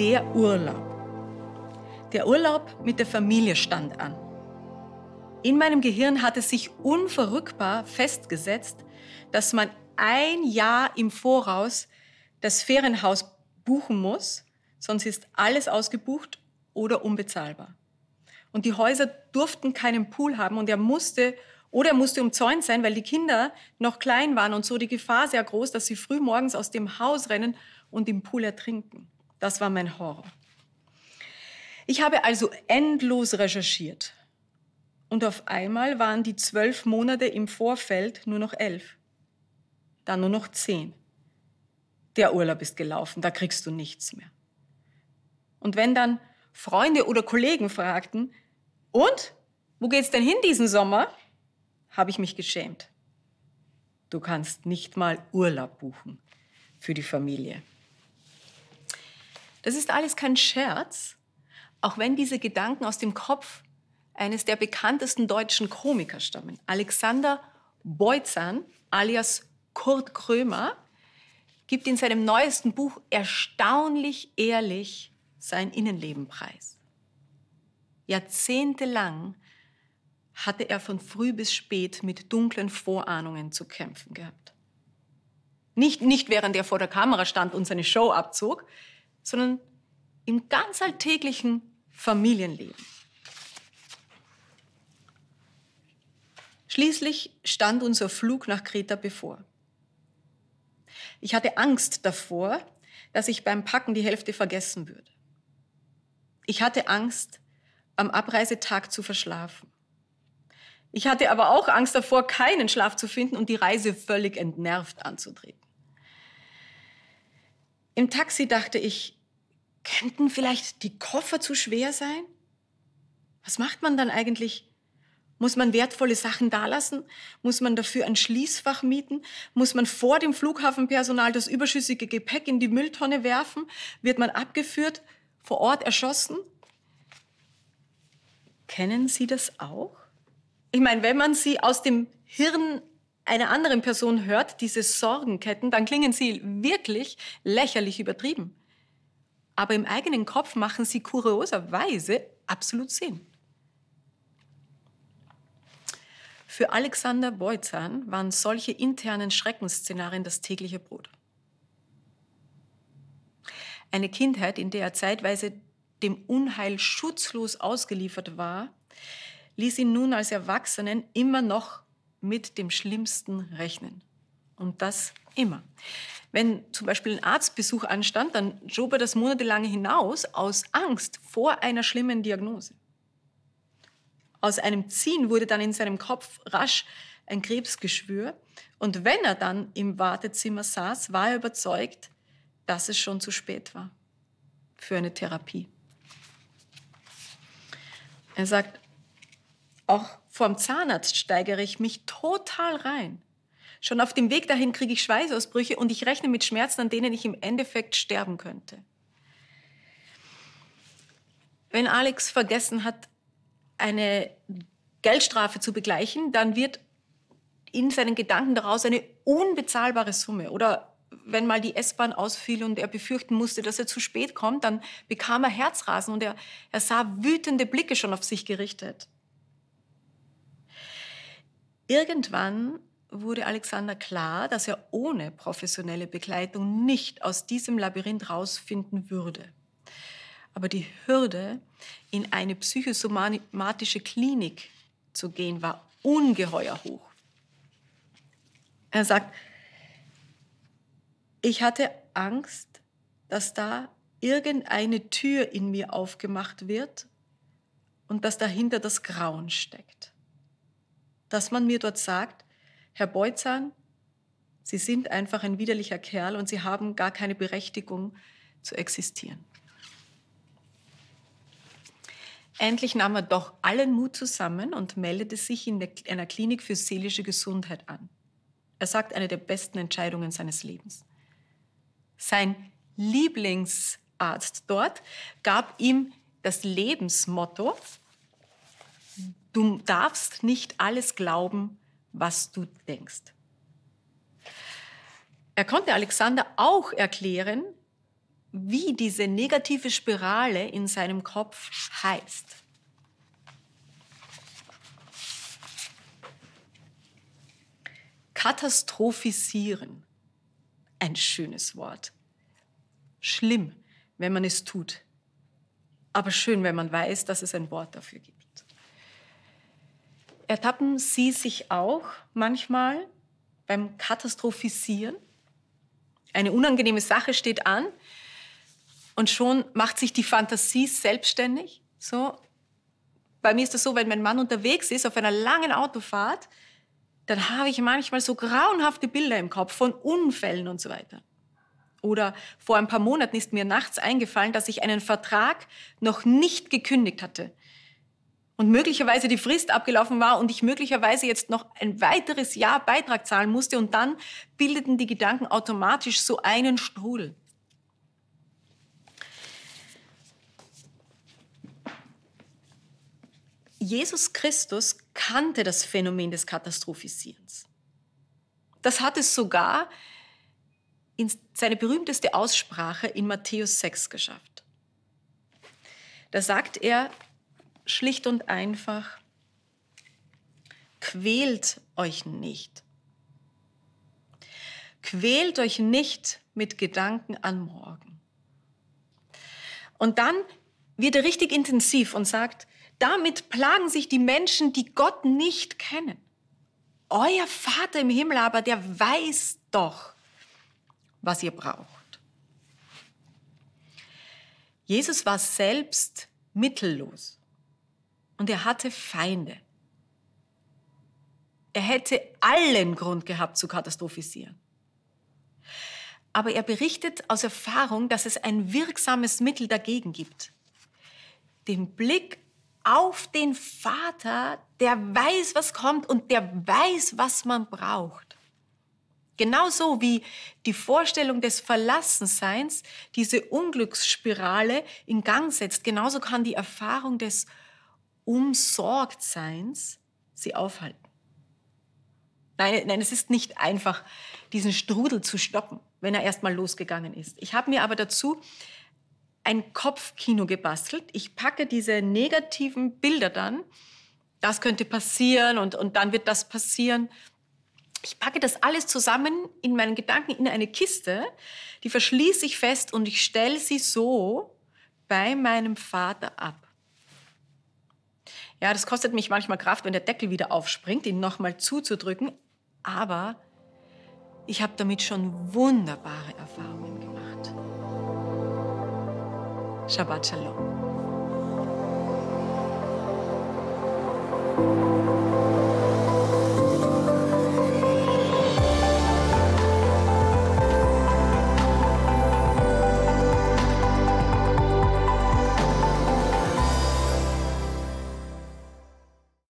der Urlaub. Der Urlaub mit der Familie stand an. In meinem Gehirn hatte sich unverrückbar festgesetzt, dass man ein Jahr im Voraus das Ferienhaus buchen muss, sonst ist alles ausgebucht oder unbezahlbar. Und die Häuser durften keinen Pool haben und er musste oder er musste umzäunt sein, weil die Kinder noch klein waren und so die Gefahr sehr groß, dass sie früh morgens aus dem Haus rennen und im Pool ertrinken. Das war mein Horror. Ich habe also endlos recherchiert. Und auf einmal waren die zwölf Monate im Vorfeld nur noch elf. Dann nur noch zehn. Der Urlaub ist gelaufen, da kriegst du nichts mehr. Und wenn dann Freunde oder Kollegen fragten, und? Wo geht's denn hin diesen Sommer? habe ich mich geschämt. Du kannst nicht mal Urlaub buchen für die Familie. Das ist alles kein Scherz, auch wenn diese Gedanken aus dem Kopf eines der bekanntesten deutschen Komiker stammen. Alexander Beutzan alias Kurt Krömer gibt in seinem neuesten Buch erstaunlich ehrlich sein Innenleben preis. Jahrzehntelang hatte er von früh bis spät mit dunklen Vorahnungen zu kämpfen gehabt. Nicht, nicht während er vor der Kamera stand und seine Show abzog, sondern im ganz alltäglichen Familienleben. Schließlich stand unser Flug nach Kreta bevor. Ich hatte Angst davor, dass ich beim Packen die Hälfte vergessen würde. Ich hatte Angst, am Abreisetag zu verschlafen. Ich hatte aber auch Angst davor, keinen Schlaf zu finden und die Reise völlig entnervt anzutreten. Im Taxi dachte ich, könnten vielleicht die Koffer zu schwer sein? Was macht man dann eigentlich? Muss man wertvolle Sachen dalassen? Muss man dafür ein Schließfach mieten? Muss man vor dem Flughafenpersonal das überschüssige Gepäck in die Mülltonne werfen? Wird man abgeführt, vor Ort erschossen? Kennen Sie das auch? Ich meine, wenn man sie aus dem Hirn einer anderen Person hört, diese Sorgenketten, dann klingen sie wirklich lächerlich übertrieben. Aber im eigenen Kopf machen sie kurioserweise absolut Sinn. Für Alexander Beutzahn waren solche internen Schreckensszenarien das tägliche Brot. Eine Kindheit, in der er zeitweise dem Unheil schutzlos ausgeliefert war, ließ ihn nun als Erwachsenen immer noch mit dem Schlimmsten rechnen. Und das immer. Wenn zum Beispiel ein Arztbesuch anstand, dann schob er das monatelang hinaus aus Angst vor einer schlimmen Diagnose. Aus einem Ziehen wurde dann in seinem Kopf rasch ein Krebsgeschwür. Und wenn er dann im Wartezimmer saß, war er überzeugt, dass es schon zu spät war für eine Therapie. Er sagt, auch vorm Zahnarzt steigere ich mich total rein. Schon auf dem Weg dahin kriege ich Schweißausbrüche und ich rechne mit Schmerzen, an denen ich im Endeffekt sterben könnte. Wenn Alex vergessen hat, eine Geldstrafe zu begleichen, dann wird in seinen Gedanken daraus eine unbezahlbare Summe. Oder wenn mal die S-Bahn ausfiel und er befürchten musste, dass er zu spät kommt, dann bekam er Herzrasen und er, er sah wütende Blicke schon auf sich gerichtet. Irgendwann wurde Alexander klar, dass er ohne professionelle Begleitung nicht aus diesem Labyrinth rausfinden würde. Aber die Hürde, in eine psychosomatische Klinik zu gehen, war ungeheuer hoch. Er sagt, ich hatte Angst, dass da irgendeine Tür in mir aufgemacht wird und dass dahinter das Grauen steckt dass man mir dort sagt, Herr Beutzahn, Sie sind einfach ein widerlicher Kerl und Sie haben gar keine Berechtigung zu existieren. Endlich nahm er doch allen Mut zusammen und meldete sich in einer Klinik für seelische Gesundheit an. Er sagt, eine der besten Entscheidungen seines Lebens. Sein Lieblingsarzt dort gab ihm das Lebensmotto, Du darfst nicht alles glauben, was du denkst. Er konnte Alexander auch erklären, wie diese negative Spirale in seinem Kopf heißt. Katastrophisieren. Ein schönes Wort. Schlimm, wenn man es tut. Aber schön, wenn man weiß, dass es ein Wort dafür gibt. Ertappen Sie sich auch manchmal beim Katastrophisieren? Eine unangenehme Sache steht an und schon macht sich die Fantasie selbstständig. So. Bei mir ist das so, wenn mein Mann unterwegs ist auf einer langen Autofahrt, dann habe ich manchmal so grauenhafte Bilder im Kopf von Unfällen und so weiter. Oder vor ein paar Monaten ist mir nachts eingefallen, dass ich einen Vertrag noch nicht gekündigt hatte. Und möglicherweise die Frist abgelaufen war und ich möglicherweise jetzt noch ein weiteres Jahr Beitrag zahlen musste. Und dann bildeten die Gedanken automatisch so einen Strudel. Jesus Christus kannte das Phänomen des Katastrophisierens. Das hat es sogar in seine berühmteste Aussprache in Matthäus 6 geschafft. Da sagt er schlicht und einfach, quält euch nicht. Quält euch nicht mit Gedanken an morgen. Und dann wird er richtig intensiv und sagt, damit plagen sich die Menschen, die Gott nicht kennen. Euer Vater im Himmel aber, der weiß doch, was ihr braucht. Jesus war selbst mittellos und er hatte Feinde. Er hätte allen Grund gehabt zu katastrophisieren. Aber er berichtet aus Erfahrung, dass es ein wirksames Mittel dagegen gibt. Den Blick auf den Vater, der weiß, was kommt und der weiß, was man braucht. Genauso wie die Vorstellung des Verlassenseins diese Unglücksspirale in Gang setzt, genauso kann die Erfahrung des Umsorgtseins sie aufhalten. Nein, nein, es ist nicht einfach, diesen Strudel zu stoppen, wenn er erstmal losgegangen ist. Ich habe mir aber dazu ein Kopfkino gebastelt. Ich packe diese negativen Bilder dann. Das könnte passieren und, und dann wird das passieren. Ich packe das alles zusammen in meinen Gedanken in eine Kiste, die verschließe ich fest und ich stelle sie so bei meinem Vater ab. Ja, das kostet mich manchmal Kraft, wenn der Deckel wieder aufspringt, ihn nochmal zuzudrücken, aber ich habe damit schon wunderbare Erfahrungen gemacht. Shabbat Shalom.